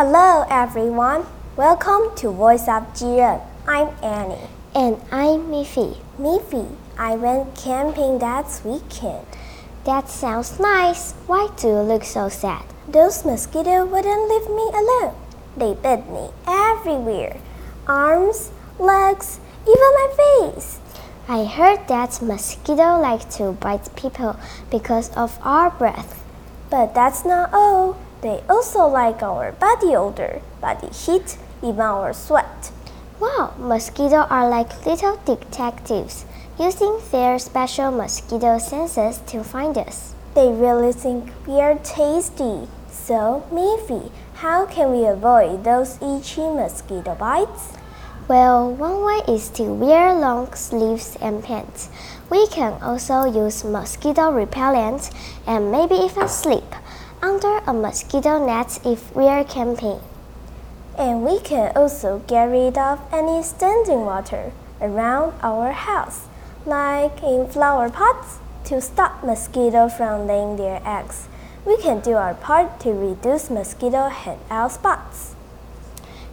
Hello, everyone. Welcome to Voice of Jiren. I'm Annie. And I'm Miffy. Miffy, I went camping that weekend. That sounds nice. Why do you look so sad? Those mosquitoes wouldn't leave me alone. They bit me everywhere arms, legs, even my face. I heard that mosquitoes like to bite people because of our breath. But that's not all. They also like our body odor, body heat, even our sweat. Wow, mosquitoes are like little detectives, using their special mosquito senses to find us. They really think we are tasty. So, Miffy, how can we avoid those itchy mosquito bites? Well, one way is to wear long sleeves and pants. We can also use mosquito repellent and maybe even sleep under a mosquito net if we're camping. And we can also get rid of any standing water around our house, like in flower pots, to stop mosquitoes from laying their eggs. We can do our part to reduce mosquito hangout spots.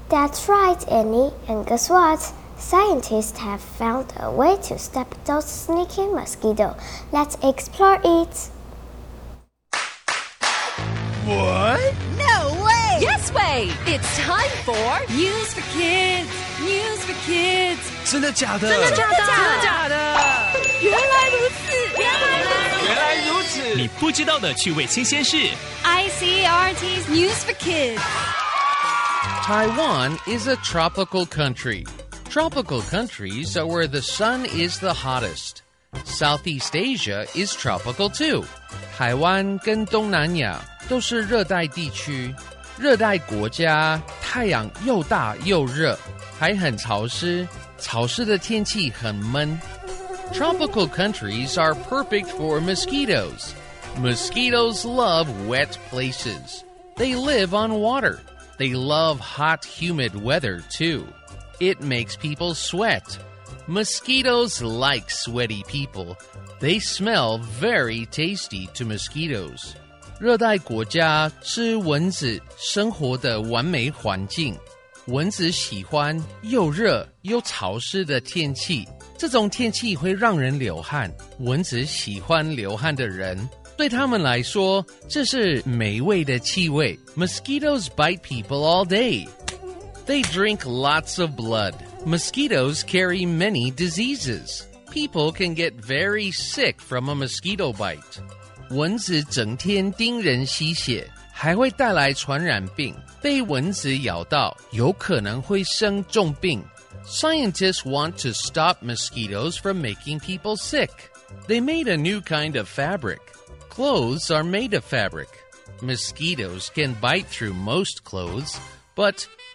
That's right, Annie. And guess what? Scientists have found a way to stop those sneaky mosquitoes. Let's explore it. What? No way! Yes way! It's time for News for Kids. News for Kids. 真的假的？真的假的？真的假的？原来如此！原来如此！原来如此！你不知道的趣味新鲜事。 ICRT's News for Kids. Taiwan is a tropical country. Tropical countries are where the sun is the hottest. Southeast Asia is tropical too. 台湾跟东南亚都是热带地区。热带国家太阳又大又热，还很潮湿。潮湿的天气很闷。Tropical countries are perfect for mosquitoes. Mosquitoes love wet places. They live on water. They love hot, humid weather too. It makes people sweat. Mosquitoes like sweaty people. They smell very tasty to mosquitoes. 热带国家是蚊子生活的完美环境。蚊子喜欢又热又潮湿的天气，这种天气会让人流汗。蚊子喜欢流汗的人，对他们来说，这是美味的气味。Mosquitoes bite people all day. They drink lots of blood. Mosquitoes carry many diseases. People can get very sick from a mosquito bite. 蚊子整天叮人吸血，还会带来传染病。被蚊子咬到，有可能会生重病。Scientists want to stop mosquitoes from making people sick. They made a new kind of fabric. Clothes are made of fabric. Mosquitoes can bite through most clothes, but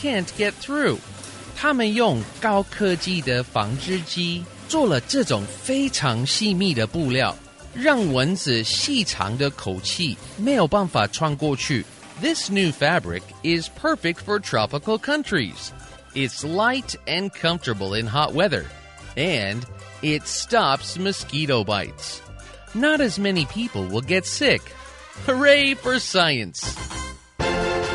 can't get through. 他们用高科技的纺织机做了这种非常细密的布料，让蚊子细长的口气没有办法穿过去。This new fabric is perfect for tropical countries. It's light and comfortable in hot weather, and it stops mosquito bites. Not as many people will get sick. Hooray for science!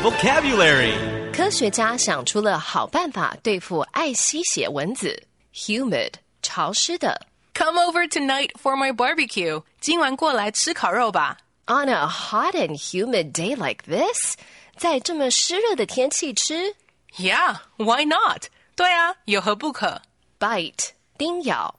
Vocabulary. 科学家想出了好办法对付爱吸血蚊子，humid 潮湿的。 Come over tonight for my barbecue. 今晚过来吃烤肉吧。 On a hot and humid day like this，在这么湿热的天气吃 Yeah, why not? 对啊，有何不可？ bite 叮咬。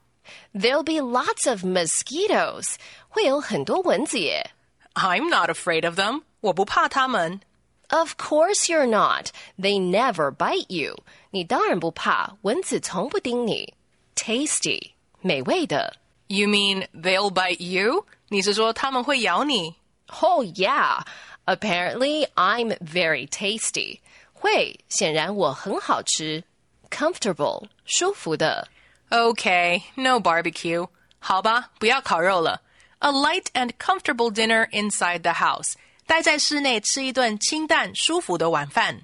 There'll be lots of mosquitoes，会有很多蚊子耶。 I'm not afraid of them. 我不怕它们。 Of course you're not. They never bite you. 你当然不怕，蚊子从不叮你。Tasty，美味的。 You mean they'll bite you? 你是说他们会咬你？ Oh yeah. Apparently I'm very tasty. 会，显然我很好吃，comfortable 舒服的。 Okay, no barbecue. 好吧，不要烤肉了。A light and comfortable dinner inside the house. 待在室内吃一顿清淡舒服的晚饭。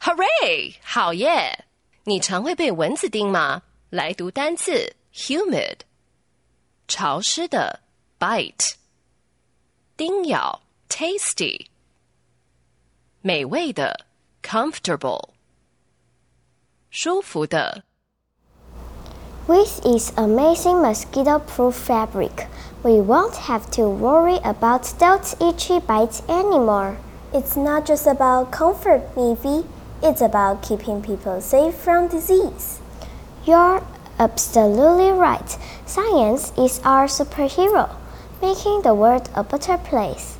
Hooray！好耶！你常会被蚊子叮吗？来读单词：humid，潮湿的；bite，叮咬；tasty，美味的；comfortable，舒服的。With its amazing mosquito proof fabric, we won't have to worry about those itchy bites anymore. It's not just about comfort, Miffy. It's about keeping people safe from disease. You're absolutely right. Science is our superhero, making the world a better place.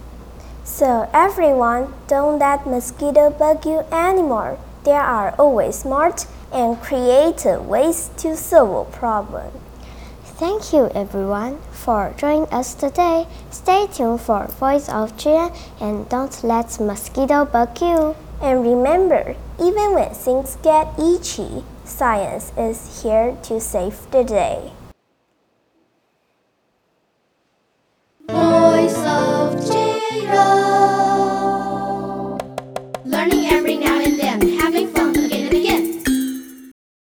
So, everyone, don't let mosquito bug you anymore. There are always smart and creative ways to solve a problem. Thank you everyone for joining us today. Stay tuned for Voice of Jiren and don't let mosquito bug you. And remember, even when things get itchy, science is here to save the day.